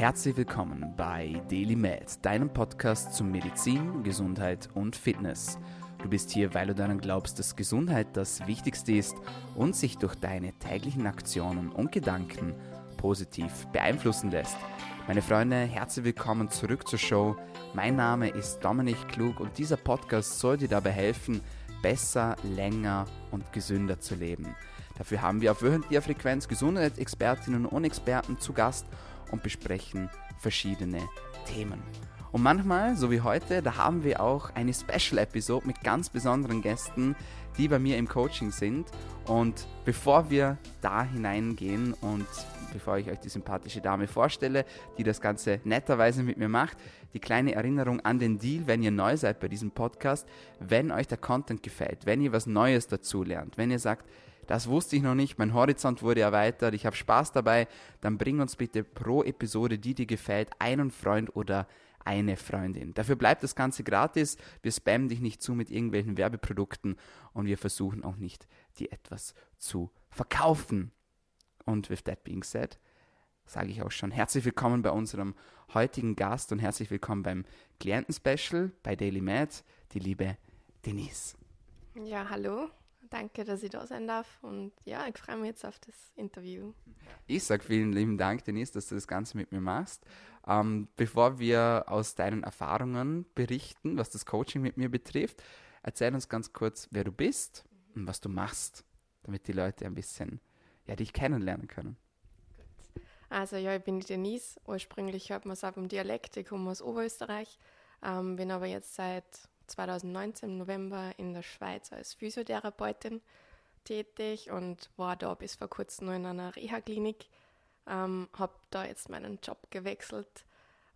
Herzlich willkommen bei Daily Med, deinem Podcast zu Medizin, Gesundheit und Fitness. Du bist hier, weil du daran glaubst, dass Gesundheit das Wichtigste ist und sich durch deine täglichen Aktionen und Gedanken positiv beeinflussen lässt. Meine Freunde, herzlich willkommen zurück zur Show. Mein Name ist Dominik Klug und dieser Podcast soll dir dabei helfen, besser, länger und gesünder zu leben. Dafür haben wir auf wöchentlicher Frequenz Gesundheitsexpertinnen und Experten zu Gast und besprechen verschiedene Themen. Und manchmal, so wie heute, da haben wir auch eine Special-Episode mit ganz besonderen Gästen, die bei mir im Coaching sind. Und bevor wir da hineingehen und bevor ich euch die sympathische Dame vorstelle, die das Ganze netterweise mit mir macht, die kleine Erinnerung an den Deal, wenn ihr neu seid bei diesem Podcast, wenn euch der Content gefällt, wenn ihr was Neues dazu lernt, wenn ihr sagt, das wusste ich noch nicht, mein Horizont wurde erweitert, ich habe Spaß dabei, dann bring uns bitte pro Episode, die dir gefällt, einen Freund oder eine Freundin. Dafür bleibt das Ganze gratis, wir spammen dich nicht zu mit irgendwelchen Werbeprodukten und wir versuchen auch nicht, dir etwas zu verkaufen. Und with that being said, sage ich auch schon herzlich willkommen bei unserem heutigen Gast und herzlich willkommen beim Klienten-Special bei Daily Med, die liebe Denise. Ja, hallo. Danke, dass ich da sein darf und ja, ich freue mich jetzt auf das Interview. Ich sage vielen lieben Dank, Denise, dass du das Ganze mit mir machst. Ähm, bevor wir aus deinen Erfahrungen berichten, was das Coaching mit mir betrifft, erzähl uns ganz kurz, wer du bist und was du machst, damit die Leute ein bisschen ja, dich kennenlernen können. Also ja, ich bin die Denise. Ursprünglich hört man es auch im Dialekt. Ich komme aus Oberösterreich, ähm, bin aber jetzt seit 2019 im November in der Schweiz als Physiotherapeutin tätig und war da bis vor kurzem nur in einer Reha-Klinik. Ähm, habe da jetzt meinen Job gewechselt.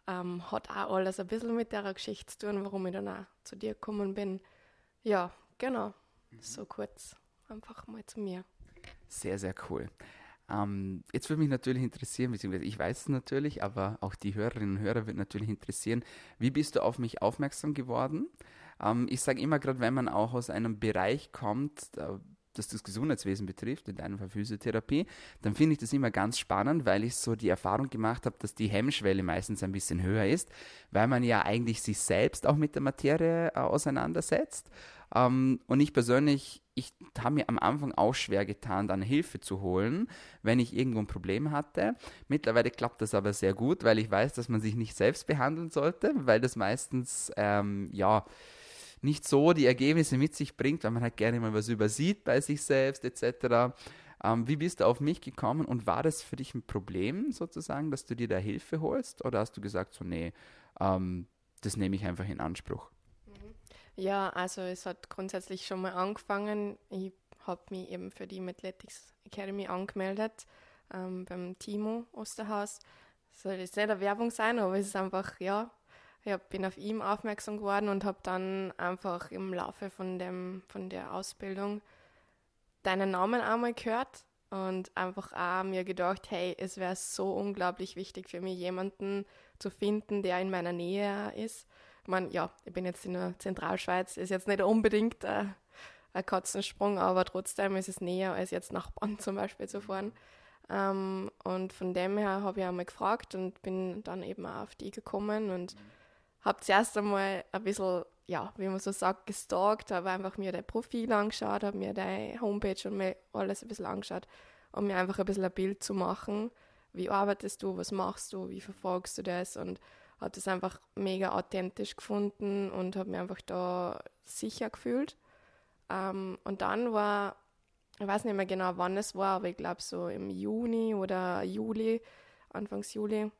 Ähm, hat auch alles ein bisschen mit der Geschichte zu tun, warum ich dann auch zu dir gekommen bin. Ja, genau. Mhm. So kurz einfach mal zu mir. Sehr, sehr cool. Ähm, jetzt würde mich natürlich interessieren, beziehungsweise ich weiß es natürlich, aber auch die Hörerinnen und Hörer wird natürlich interessieren, wie bist du auf mich aufmerksam geworden? Ähm, ich sage immer gerade, wenn man auch aus einem Bereich kommt, äh, das das Gesundheitswesen betrifft, in deinem Fall Physiotherapie, dann finde ich das immer ganz spannend, weil ich so die Erfahrung gemacht habe, dass die Hemmschwelle meistens ein bisschen höher ist, weil man ja eigentlich sich selbst auch mit der Materie äh, auseinandersetzt. Ähm, und ich persönlich, ich habe mir am Anfang auch schwer getan, dann Hilfe zu holen, wenn ich irgendwo ein Problem hatte. Mittlerweile klappt das aber sehr gut, weil ich weiß, dass man sich nicht selbst behandeln sollte, weil das meistens, ähm, ja, nicht so die Ergebnisse mit sich bringt, weil man halt gerne mal was übersieht bei sich selbst etc. Ähm, wie bist du auf mich gekommen und war das für dich ein Problem sozusagen, dass du dir da Hilfe holst oder hast du gesagt so, nee, ähm, das nehme ich einfach in Anspruch? Mhm. Ja, also es hat grundsätzlich schon mal angefangen. Ich habe mich eben für die Athletics Academy angemeldet ähm, beim Timo Osterhaus. Soll jetzt nicht eine Werbung sein, aber es ist einfach, ja, ich bin auf ihn aufmerksam geworden und habe dann einfach im Laufe von, dem, von der Ausbildung deinen Namen einmal gehört und einfach auch mir gedacht, hey, es wäre so unglaublich wichtig für mich, jemanden zu finden, der in meiner Nähe ist. Ich meine, ja, ich bin jetzt in der Zentralschweiz, ist jetzt nicht unbedingt äh, ein Katzensprung, aber trotzdem ist es näher, als jetzt nach Bonn zum Beispiel zu fahren. Ähm, und von dem her habe ich einmal gefragt und bin dann eben auch auf die gekommen und mhm habe zuerst einmal ein bisschen, ja, wie man so sagt, gestalkt, habe einfach mir dein Profil angeschaut, habe mir deine Homepage und mir alles ein bisschen angeschaut, um mir einfach ein bisschen ein Bild zu machen. Wie arbeitest du, was machst du, wie verfolgst du das und habe das einfach mega authentisch gefunden und habe mich einfach da sicher gefühlt. Ähm, und dann war, ich weiß nicht mehr genau, wann es war, aber ich glaube so im Juni oder Juli, Anfangs Juli,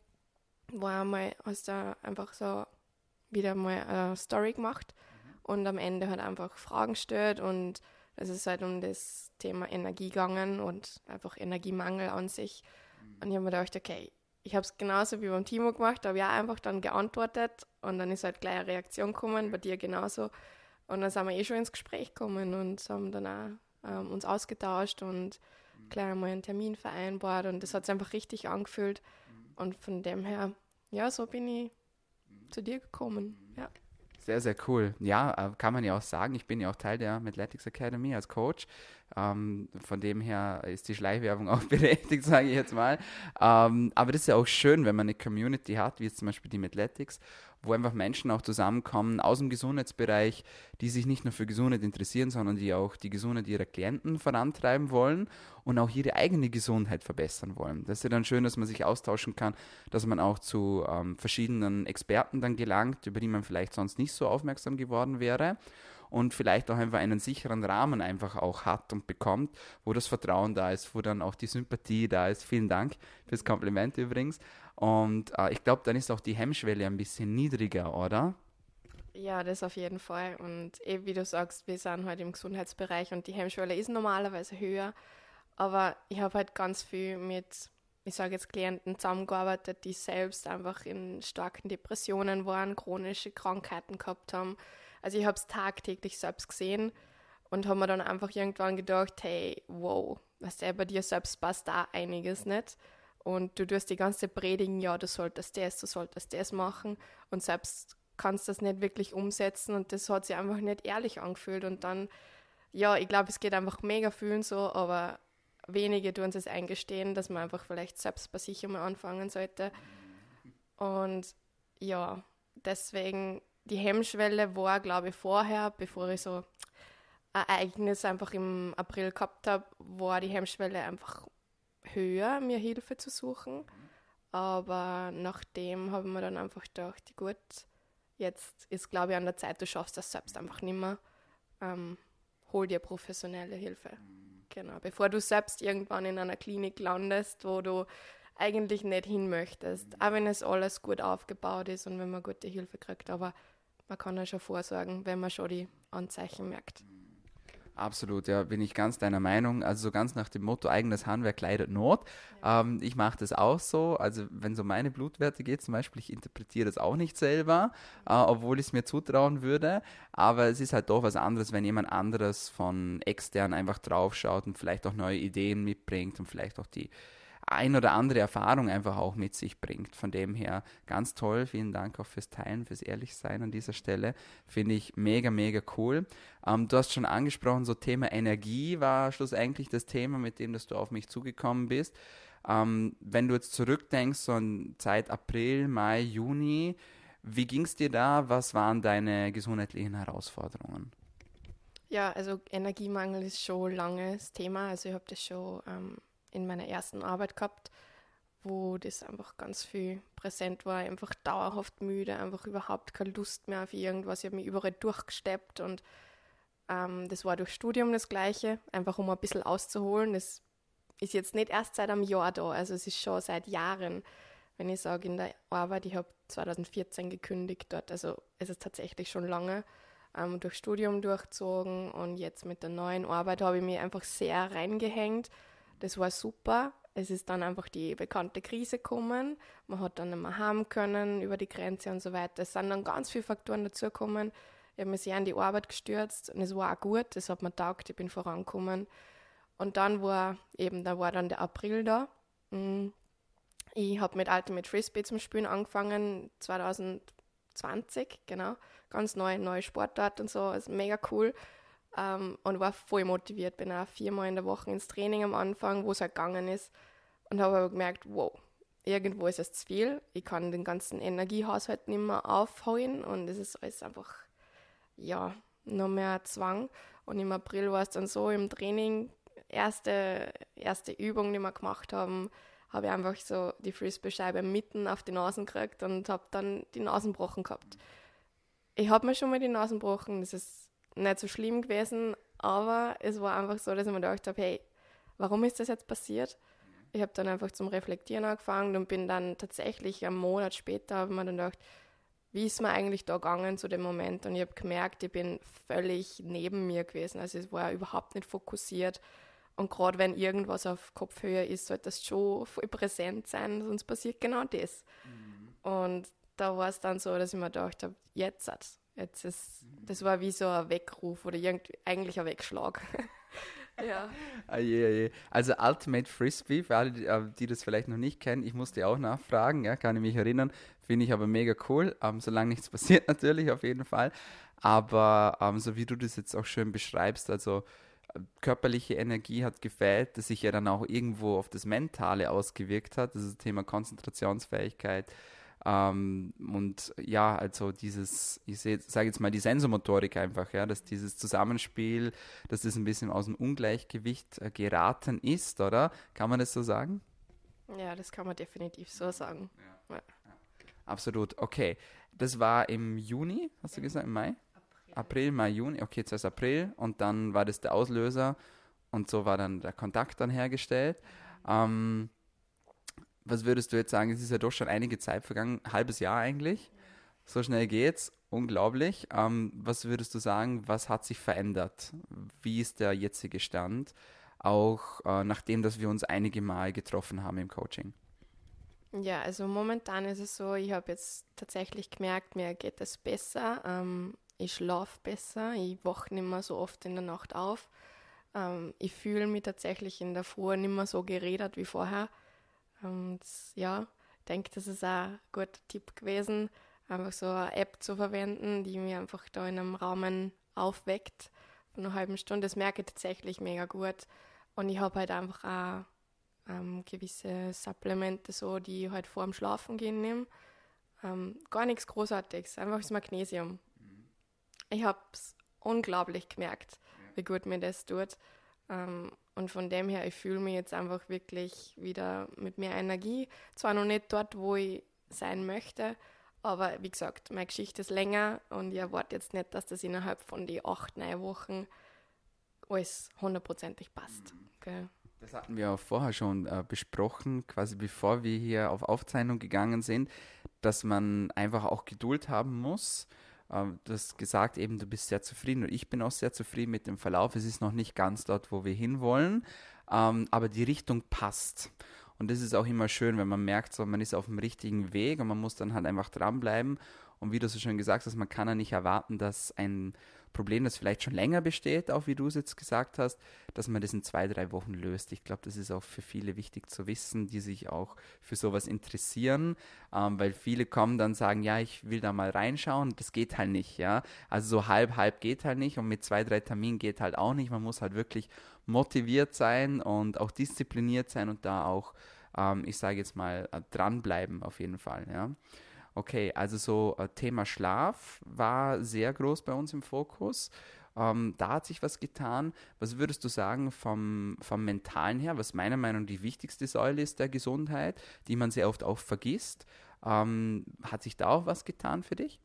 war einmal, hast du einfach so wieder mal eine Story gemacht mhm. und am Ende hat einfach Fragen gestellt und es ist halt um das Thema Energie gegangen und einfach Energiemangel an sich. Mhm. Und ich habe mir gedacht, okay, ich habe es genauso wie beim Timo gemacht, habe ja einfach dann geantwortet und dann ist halt gleich eine Reaktion gekommen, bei dir genauso. Und dann sind wir eh schon ins Gespräch gekommen und haben dann auch ähm, uns ausgetauscht und mhm. gleich einmal einen Termin vereinbart und das hat sich einfach richtig angefühlt. Und von dem her, ja, so bin ich zu dir gekommen. Ja. Sehr, sehr cool. Ja, äh, kann man ja auch sagen, ich bin ja auch Teil der Athletics Academy als Coach. Ähm, von dem her ist die Schleichwerbung auch berechtigt, sage ich jetzt mal. Ähm, aber das ist ja auch schön, wenn man eine Community hat, wie jetzt zum Beispiel die Mathletics, wo einfach Menschen auch zusammenkommen aus dem Gesundheitsbereich, die sich nicht nur für Gesundheit interessieren, sondern die auch die Gesundheit ihrer Klienten vorantreiben wollen und auch ihre eigene Gesundheit verbessern wollen. Das ist ja dann schön, dass man sich austauschen kann, dass man auch zu ähm, verschiedenen Experten dann gelangt, über die man vielleicht sonst nicht so aufmerksam geworden wäre und vielleicht auch einfach einen sicheren Rahmen einfach auch hat und bekommt, wo das Vertrauen da ist, wo dann auch die Sympathie da ist. Vielen Dank fürs Kompliment übrigens. Und äh, ich glaube, dann ist auch die Hemmschwelle ein bisschen niedriger, oder? Ja, das auf jeden Fall. Und eben wie du sagst, wir sind halt im Gesundheitsbereich und die Hemmschwelle ist normalerweise höher. Aber ich habe halt ganz viel mit, ich sage jetzt Klienten zusammengearbeitet, die selbst einfach in starken Depressionen waren, chronische Krankheiten gehabt haben. Also ich habe es tagtäglich selbst gesehen und habe mir dann einfach irgendwann gedacht, hey, wow, was der bei dir selbst passt da einiges nicht. Und du tust die ganze predigen, ja, du solltest das, du solltest das machen und selbst kannst das nicht wirklich umsetzen und das hat sich einfach nicht ehrlich angefühlt und dann, ja, ich glaube, es geht einfach mega fühlen so, aber wenige tun es eingestehen, dass man einfach vielleicht selbst bei sich einmal anfangen sollte. Und ja, deswegen, die Hemmschwelle war, glaube ich, vorher, bevor ich so ein Ereignis einfach im April gehabt habe, war die Hemmschwelle einfach höher, mir Hilfe zu suchen. Aber nachdem habe ich mir dann einfach gedacht, gut, jetzt ist, glaube ich, an der Zeit, du schaffst das selbst einfach nicht mehr. Ähm, hol dir professionelle Hilfe. Genau, bevor du selbst irgendwann in einer Klinik landest, wo du eigentlich nicht hin möchtest. Auch wenn es alles gut aufgebaut ist und wenn man gute Hilfe kriegt. Aber man kann ja schon vorsorgen, wenn man schon die Anzeichen merkt. Absolut, ja, bin ich ganz deiner Meinung. Also so ganz nach dem Motto, eigenes Handwerk leidet Not. Ja. Ähm, ich mache das auch so. Also wenn so meine Blutwerte geht zum Beispiel, ich interpretiere das auch nicht selber, äh, obwohl ich es mir zutrauen würde. Aber es ist halt doch was anderes, wenn jemand anderes von extern einfach draufschaut und vielleicht auch neue Ideen mitbringt und vielleicht auch die ein oder andere Erfahrung einfach auch mit sich bringt. Von dem her ganz toll. Vielen Dank auch fürs Teilen, fürs Ehrlichsein an dieser Stelle. Finde ich mega, mega cool. Ähm, du hast schon angesprochen, so Thema Energie war schlussendlich das Thema, mit dem dass du auf mich zugekommen bist. Ähm, wenn du jetzt zurückdenkst, so in Zeit April, Mai, Juni, wie ging es dir da? Was waren deine gesundheitlichen Herausforderungen? Ja, also Energiemangel ist schon langes Thema. Also ich habe das schon ähm, in meiner ersten Arbeit gehabt, wo das einfach ganz viel präsent war, einfach dauerhaft müde, einfach überhaupt keine Lust mehr auf irgendwas. Ich habe mich überall durchgesteppt und ähm, das war durch Studium das Gleiche, einfach um ein bisschen auszuholen. Das ist jetzt nicht erst seit einem Jahr da, also es ist schon seit Jahren, wenn ich sage, in der Arbeit, ich habe 2014 gekündigt dort, also es ist tatsächlich schon lange ähm, durch Studium durchzogen und jetzt mit der neuen Arbeit habe ich mich einfach sehr reingehängt das war super. Es ist dann einfach die bekannte Krise gekommen. Man hat dann nicht mehr haben können über die Grenze und so weiter. Es sind dann ganz viele Faktoren dazugekommen. Ich habe mich sehr an die Arbeit gestürzt und es war auch gut. Das hat mir taugt. Ich bin vorangekommen. Und dann war eben, da war dann der April da. Mm. Ich habe mit Ultimate Frisbee zum Spielen angefangen, 2020, genau. Ganz neu, neue Sportart und so, also mega cool ähm, und war voll motiviert. Bin auch viermal in der Woche ins Training am Anfang, wo es halt gegangen ist und habe aber gemerkt, wow, irgendwo ist es zu viel. Ich kann den ganzen Energiehaushalt nicht mehr aufholen und es ist alles einfach, ja, noch mehr Zwang. Und im April war es dann so im Training, erste, erste Übung, die wir gemacht haben, habe ich einfach so die Frisbee-Scheibe mitten auf die Nasen gekriegt und habe dann die Nasen gebrochen gehabt. Ich habe mir schon mal die Nasen gebrochen, das ist nicht so schlimm gewesen, aber es war einfach so, dass ich mir gedacht habe, hey, warum ist das jetzt passiert? Ich habe dann einfach zum Reflektieren angefangen und bin dann tatsächlich einen Monat später, habe mir dann gedacht, wie ist mir eigentlich da gegangen zu dem Moment? Und ich habe gemerkt, ich bin völlig neben mir gewesen. Also es war überhaupt nicht fokussiert. Und gerade wenn irgendwas auf Kopfhöhe ist, sollte das schon voll präsent sein, sonst passiert genau das. Mhm. Und da war es dann so, dass ich mir gedacht habe, jetzt Jetzt ist, das war wie so ein Weckruf oder eigentlich ein Wegschlag. ja. Also Ultimate Frisbee, für alle, die, äh, die, das vielleicht noch nicht kennen, ich musste auch nachfragen, ja, kann ich mich erinnern. Finde ich aber mega cool, ähm, solange nichts passiert natürlich auf jeden Fall. Aber ähm, so wie du das jetzt auch schön beschreibst, also körperliche Energie hat gefällt, das sich ja dann auch irgendwo auf das Mentale ausgewirkt hat. Das ist das Thema Konzentrationsfähigkeit. Ähm, und ja, also dieses, ich sage jetzt mal die Sensomotorik einfach, ja, dass dieses Zusammenspiel, dass das ein bisschen aus dem Ungleichgewicht äh, geraten ist, oder? Kann man das so sagen? Ja, das kann man definitiv so sagen. Ja. Ja. Absolut. Okay. Das war im Juni, hast du gesagt, im Mai? April, Mai, Juni, okay, zuerst April und dann war das der Auslöser und so war dann der Kontakt dann hergestellt. Ähm, was würdest du jetzt sagen? Es ist ja doch schon einige Zeit vergangen, halbes Jahr eigentlich. So schnell geht's, unglaublich. Ähm, was würdest du sagen, was hat sich verändert? Wie ist der jetzige Stand? Auch äh, nachdem, dass wir uns einige Mal getroffen haben im Coaching. Ja, also momentan ist es so, ich habe jetzt tatsächlich gemerkt, mir geht es besser. Ähm, ich schlafe besser, ich wache nicht mehr so oft in der Nacht auf. Ähm, ich fühle mich tatsächlich in der Früh nicht mehr so geredet wie vorher. Und ja, ich denke, das ist auch ein guter Tipp gewesen, einfach so eine App zu verwenden, die mich einfach da in einem Rahmen aufweckt von einer halben Stunde. Das merke ich tatsächlich mega gut. Und ich habe halt einfach auch ähm, gewisse Supplemente, so, die ich halt vor dem Schlafen gehen nehme. Ähm, gar nichts Großartiges, einfach das Magnesium ich habe es unglaublich gemerkt, wie gut mir das tut. Ähm, und von dem her, ich fühle mich jetzt einfach wirklich wieder mit mehr Energie. Zwar noch nicht dort, wo ich sein möchte, aber wie gesagt, meine Geschichte ist länger und ich erwarte jetzt nicht, dass das innerhalb von den acht, neun Wochen alles hundertprozentig passt. Okay. Das hatten wir auch vorher schon äh, besprochen, quasi bevor wir hier auf Aufzeichnung gegangen sind, dass man einfach auch Geduld haben muss ähm, du hast gesagt, eben du bist sehr zufrieden und ich bin auch sehr zufrieden mit dem Verlauf. Es ist noch nicht ganz dort, wo wir hinwollen, ähm, aber die Richtung passt. Und das ist auch immer schön, wenn man merkt, so, man ist auf dem richtigen Weg und man muss dann halt einfach dranbleiben. Und wie du so schön gesagt hast, man kann ja nicht erwarten, dass ein Problem, das vielleicht schon länger besteht, auch wie du es jetzt gesagt hast, dass man das in zwei, drei Wochen löst. Ich glaube, das ist auch für viele wichtig zu wissen, die sich auch für sowas interessieren, ähm, weil viele kommen dann sagen, ja, ich will da mal reinschauen, das geht halt nicht, ja. Also so halb, halb geht halt nicht und mit zwei, drei Terminen geht halt auch nicht. Man muss halt wirklich motiviert sein und auch diszipliniert sein und da auch, ähm, ich sage jetzt mal, äh, dranbleiben auf jeden Fall, ja. Okay, also so äh, Thema Schlaf war sehr groß bei uns im Fokus. Ähm, da hat sich was getan. Was würdest du sagen vom, vom Mentalen her, was meiner Meinung nach die wichtigste Säule ist der Gesundheit, die man sehr oft auch vergisst? Ähm, hat sich da auch was getan für dich?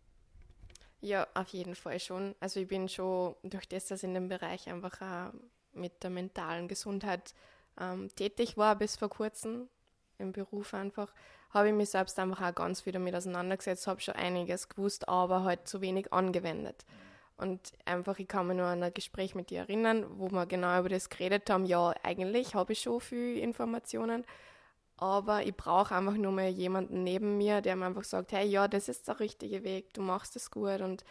Ja, auf jeden Fall schon. Also ich bin schon durch das, dass in dem Bereich einfach mit der mentalen Gesundheit ähm, tätig war bis vor kurzem im Beruf einfach, habe ich mich selbst einfach auch ganz viel damit auseinandergesetzt, habe schon einiges gewusst, aber halt zu wenig angewendet. Und einfach, ich kann mich nur an ein Gespräch mit dir erinnern, wo wir genau über das geredet haben. Ja, eigentlich habe ich schon viel Informationen, aber ich brauche einfach nur mal jemanden neben mir, der mir einfach sagt, hey, ja, das ist der richtige Weg, du machst es gut. Und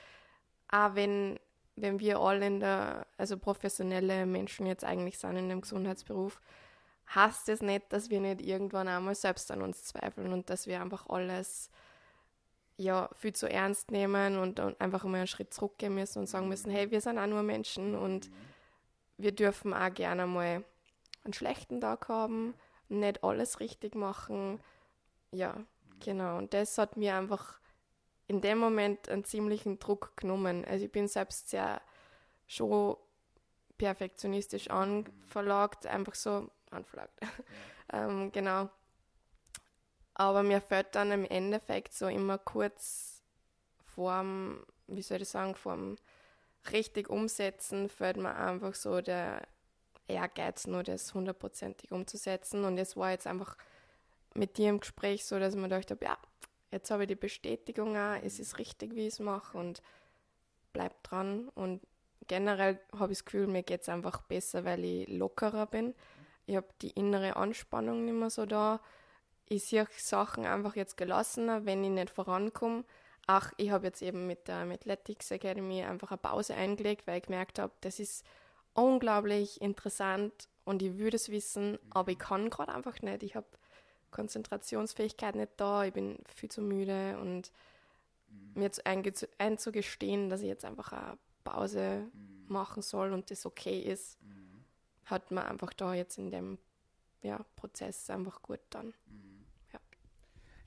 auch wenn, wenn wir alle in der, also professionelle Menschen jetzt eigentlich sind in dem Gesundheitsberuf, heißt es nicht, dass wir nicht irgendwann einmal selbst an uns zweifeln und dass wir einfach alles ja viel zu ernst nehmen und, und einfach mal einen Schritt zurückgehen müssen und sagen müssen, hey, wir sind auch nur Menschen und wir dürfen auch gerne mal einen schlechten Tag haben, nicht alles richtig machen. Ja, genau. Und das hat mir einfach in dem Moment einen ziemlichen Druck genommen. Also ich bin selbst sehr schon perfektionistisch anverlagt, einfach so, unflagged. Ja. ähm, genau. Aber mir fällt dann im Endeffekt so immer kurz vorm, wie soll ich sagen, vorm richtig umsetzen, fällt mir einfach so der Ehrgeiz, nur das hundertprozentig umzusetzen. Und es war jetzt einfach mit dir im Gespräch so, dass gedacht habe, ja, jetzt habe ich die Bestätigung auch, es ist richtig, wie ich es mache und bleib dran. Und generell habe ich das Gefühl, mir geht es einfach besser, weil ich lockerer bin ich habe die innere Anspannung nicht mehr so da. Ich sehe Sachen einfach jetzt gelassener, wenn ich nicht vorankomme. Ach, ich habe jetzt eben mit der Athletics Academy einfach eine Pause eingelegt, weil ich gemerkt habe, das ist unglaublich interessant und ich würde es wissen, aber ich kann gerade einfach nicht. Ich habe Konzentrationsfähigkeit nicht da, ich bin viel zu müde und mir einzugestehen, dass ich jetzt einfach eine Pause machen soll und das okay ist. Hat man einfach da jetzt in dem ja, Prozess einfach gut dann. Ja,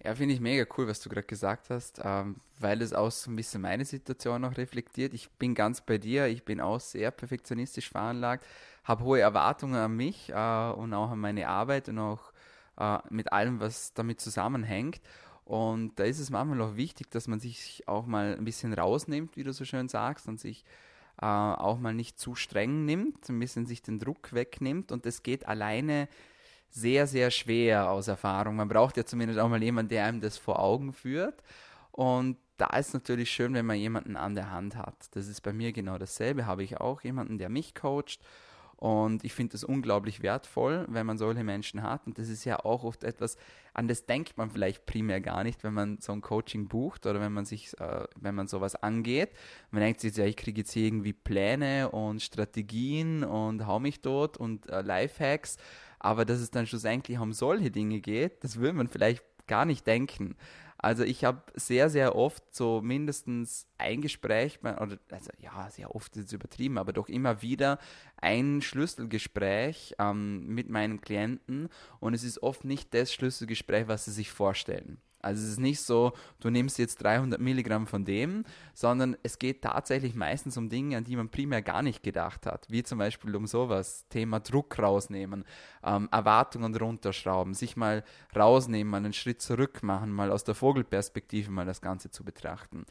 ja finde ich mega cool, was du gerade gesagt hast, ähm, weil es auch so ein bisschen meine Situation noch reflektiert. Ich bin ganz bei dir, ich bin auch sehr perfektionistisch veranlagt, habe hohe Erwartungen an mich äh, und auch an meine Arbeit und auch äh, mit allem, was damit zusammenhängt. Und da ist es manchmal auch wichtig, dass man sich auch mal ein bisschen rausnimmt, wie du so schön sagst, und sich äh, auch mal nicht zu streng nimmt, ein bisschen sich den Druck wegnimmt. Und das geht alleine sehr, sehr schwer aus Erfahrung. Man braucht ja zumindest auch mal jemanden, der einem das vor Augen führt. Und da ist es natürlich schön, wenn man jemanden an der Hand hat. Das ist bei mir genau dasselbe. Habe ich auch jemanden, der mich coacht und ich finde das unglaublich wertvoll, wenn man solche Menschen hat. Und das ist ja auch oft etwas, an das denkt man vielleicht primär gar nicht, wenn man so ein Coaching bucht oder wenn man sich, äh, wenn man sowas angeht. Man denkt sich, ja, ich kriege jetzt hier irgendwie Pläne und Strategien und hau mich dort und äh, Lifehacks. Aber dass es dann schlussendlich um solche Dinge geht, das würde man vielleicht gar nicht denken. Also ich habe sehr, sehr oft so mindestens ein Gespräch, oder also ja, sehr oft ist es übertrieben, aber doch immer wieder ein Schlüsselgespräch ähm, mit meinen Klienten und es ist oft nicht das Schlüsselgespräch, was sie sich vorstellen. Also es ist nicht so, du nimmst jetzt 300 Milligramm von dem, sondern es geht tatsächlich meistens um Dinge, an die man primär gar nicht gedacht hat, wie zum Beispiel um sowas, Thema Druck rausnehmen, ähm, Erwartungen runterschrauben, sich mal rausnehmen, mal einen Schritt zurück machen, mal aus der Vogelperspektive mal das Ganze zu betrachten.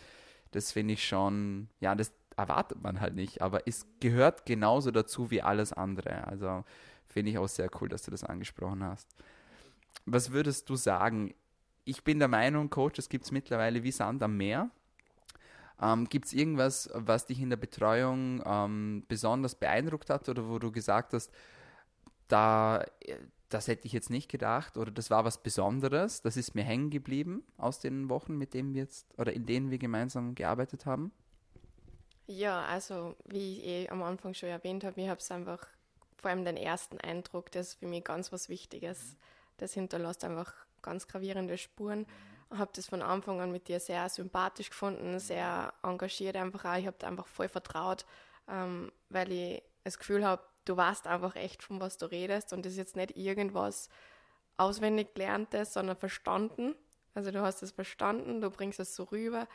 Das finde ich schon, ja, das erwartet man halt nicht, aber es gehört genauso dazu wie alles andere. Also finde ich auch sehr cool, dass du das angesprochen hast. Was würdest du sagen, ich bin der Meinung, Coaches gibt es mittlerweile wie Sand am Meer. Ähm, gibt es irgendwas, was dich in der Betreuung ähm, besonders beeindruckt hat oder wo du gesagt hast, da, das hätte ich jetzt nicht gedacht oder das war was Besonderes, das ist mir hängen geblieben aus den Wochen, mit denen wir jetzt oder in denen wir gemeinsam gearbeitet haben? Ja, also wie ich eh am Anfang schon erwähnt habe, ich habe es einfach vor allem den ersten Eindruck, das ist für mich ganz was Wichtiges. Das hinterlässt einfach ganz gravierende Spuren. Ich habe das von Anfang an mit dir sehr sympathisch gefunden, sehr engagiert einfach auch. Ich habe einfach voll vertraut, ähm, weil ich das Gefühl habe, du weißt einfach echt, von was du redest und das ist jetzt nicht irgendwas auswendig gelerntes, sondern verstanden. Also du hast es verstanden, du bringst es so rüber,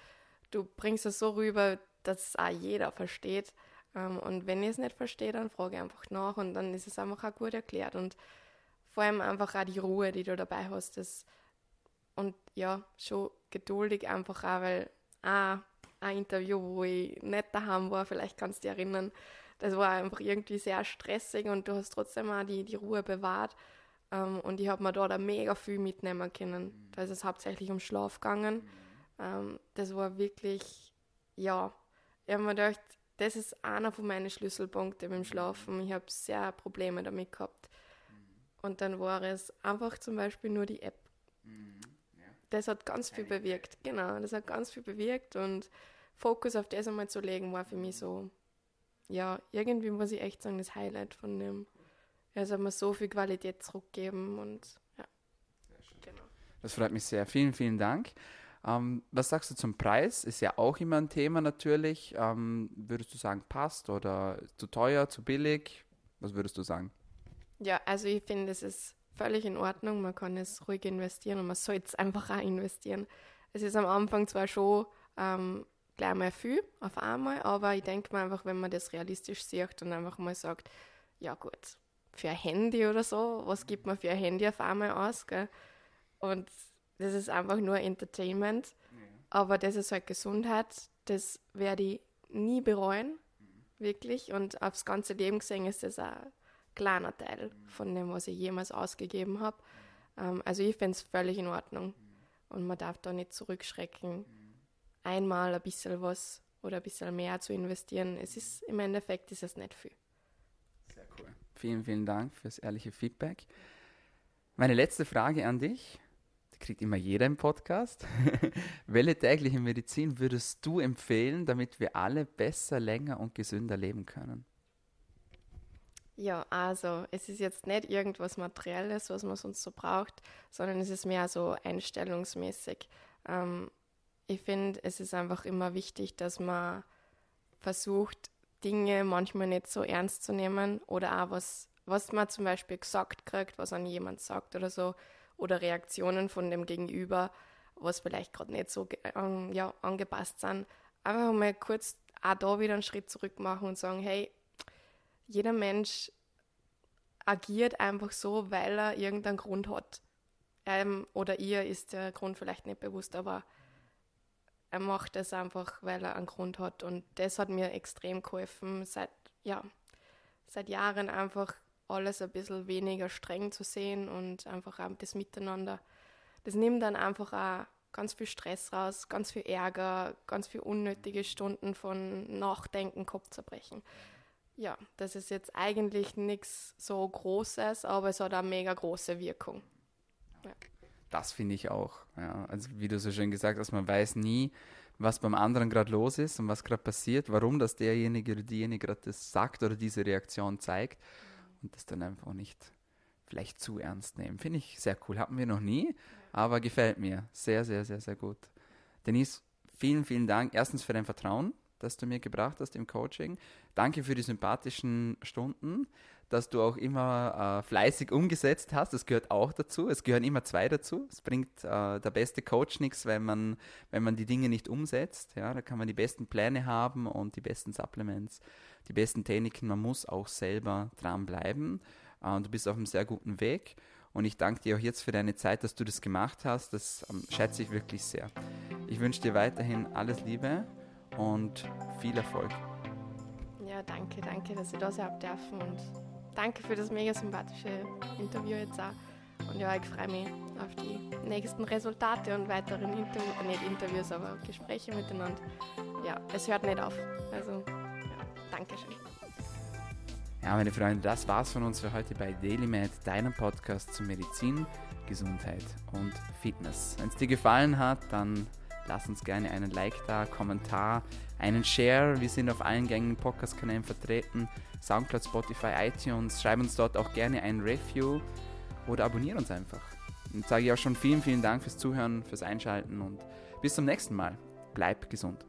du bringst es so rüber, dass es auch jeder versteht. Ähm, und wenn ich es nicht verstehe, dann frage ich einfach nach und dann ist es einfach auch gut erklärt. Und vor allem einfach auch die Ruhe, die du dabei hast. Das, und ja, schon geduldig einfach auch, weil ah, ein Interview, wo ich nicht daheim war, vielleicht kannst du dich erinnern, das war einfach irgendwie sehr stressig und du hast trotzdem auch die, die Ruhe bewahrt. Ähm, und ich habe mir da mega viel mitnehmen können. Da ist es hauptsächlich um Schlaf gegangen. Um, ähm, das war wirklich, ja, ich habe mir gedacht, das ist einer von meinen Schlüsselpunkten beim Schlafen. Ich habe sehr Probleme damit gehabt. Und dann war es einfach zum Beispiel nur die App. Mhm, ja. Das hat ganz viel bewirkt. Genau, das hat ganz viel bewirkt und Fokus auf das einmal zu legen, war für mich so, ja, irgendwie muss ich echt sagen, das Highlight von dem. Ja, es hat mir so viel Qualität zurückgegeben und ja. Genau. Das freut mich sehr. Vielen, vielen Dank. Ähm, was sagst du zum Preis? Ist ja auch immer ein Thema natürlich. Ähm, würdest du sagen, passt oder zu teuer, zu billig? Was würdest du sagen? Ja, also ich finde, es ist völlig in Ordnung. Man kann es ruhig investieren und man soll es einfach auch investieren. Es ist am Anfang zwar schon ähm, gleich mal viel auf einmal, aber ich denke mir einfach, wenn man das realistisch sieht und einfach mal sagt, ja gut, für ein Handy oder so, was gibt man für ein Handy auf einmal aus? Gell? Und das ist einfach nur Entertainment. Ja. Aber das ist halt Gesundheit, das werde ich nie bereuen, mhm. wirklich. Und aufs ganze Leben gesehen ist das auch kleiner Teil von dem, was ich jemals ausgegeben habe. Ähm, also ich finde es völlig in Ordnung. Und man darf da nicht zurückschrecken, einmal ein bisschen was oder ein bisschen mehr zu investieren. Es ist im Endeffekt ist es nicht viel. Sehr cool. Vielen, vielen Dank fürs ehrliche Feedback. Meine letzte Frage an dich, die kriegt immer jeder im Podcast. Welche tägliche Medizin würdest du empfehlen, damit wir alle besser, länger und gesünder leben können? Ja, also es ist jetzt nicht irgendwas Materielles, was man sonst so braucht, sondern es ist mehr so einstellungsmäßig. Ähm, ich finde, es ist einfach immer wichtig, dass man versucht, Dinge manchmal nicht so ernst zu nehmen oder auch was was man zum Beispiel gesagt kriegt, was an jemand sagt oder so, oder Reaktionen von dem Gegenüber, was vielleicht gerade nicht so ähm, ja, angepasst sind. Einfach mal kurz auch da wieder einen Schritt zurück machen und sagen, hey, jeder Mensch agiert einfach so, weil er irgendeinen Grund hat. Ähm, oder ihr ist der Grund vielleicht nicht bewusst, aber er macht es einfach, weil er einen Grund hat. Und das hat mir extrem geholfen, seit, ja, seit Jahren einfach alles ein bisschen weniger streng zu sehen und einfach auch das Miteinander. Das nimmt dann einfach auch ganz viel Stress raus, ganz viel Ärger, ganz viel unnötige Stunden von Nachdenken, Kopfzerbrechen. Ja, das ist jetzt eigentlich nichts so Großes, aber es hat eine mega große Wirkung. Ja. Das finde ich auch. Ja. Also wie du so schön gesagt hast, man weiß nie, was beim anderen gerade los ist und was gerade passiert, warum das derjenige oder diejenige gerade das sagt oder diese Reaktion zeigt und das dann einfach nicht vielleicht zu ernst nehmen. Finde ich sehr cool. Hatten wir noch nie, aber gefällt mir. Sehr, sehr, sehr, sehr gut. Denise, vielen, vielen Dank. Erstens für dein Vertrauen, das du mir gebracht hast im Coaching. Danke für die sympathischen Stunden, dass du auch immer äh, fleißig umgesetzt hast. Das gehört auch dazu. Es gehören immer zwei dazu. Es bringt äh, der beste Coach nichts, wenn man, wenn man die Dinge nicht umsetzt. Ja, da kann man die besten Pläne haben und die besten Supplements, die besten Techniken. Man muss auch selber dranbleiben. Äh, du bist auf einem sehr guten Weg. Und ich danke dir auch jetzt für deine Zeit, dass du das gemacht hast. Das ähm, schätze ich wirklich sehr. Ich wünsche dir weiterhin alles Liebe und viel Erfolg. Ja, danke, danke, dass ich da sein dürfen und danke für das mega sympathische Interview jetzt auch. Und ja, ich freue mich auf die nächsten Resultate und weiteren Interviews, nicht Interviews, aber Gespräche miteinander. Ja, es hört nicht auf. Also, ja, danke schön. Ja, meine Freunde, das war's von uns für heute bei DailyMed, deinem Podcast zu Medizin, Gesundheit und Fitness. Wenn es dir gefallen hat, dann lass uns gerne einen Like da, Kommentar, einen Share. Wir sind auf allen gängigen Podcast-Kanälen vertreten: Soundcloud, Spotify, iTunes. Schreib uns dort auch gerne ein Review oder abonniere uns einfach. Und sage ich auch schon vielen, vielen Dank fürs Zuhören, fürs Einschalten und bis zum nächsten Mal. Bleib gesund.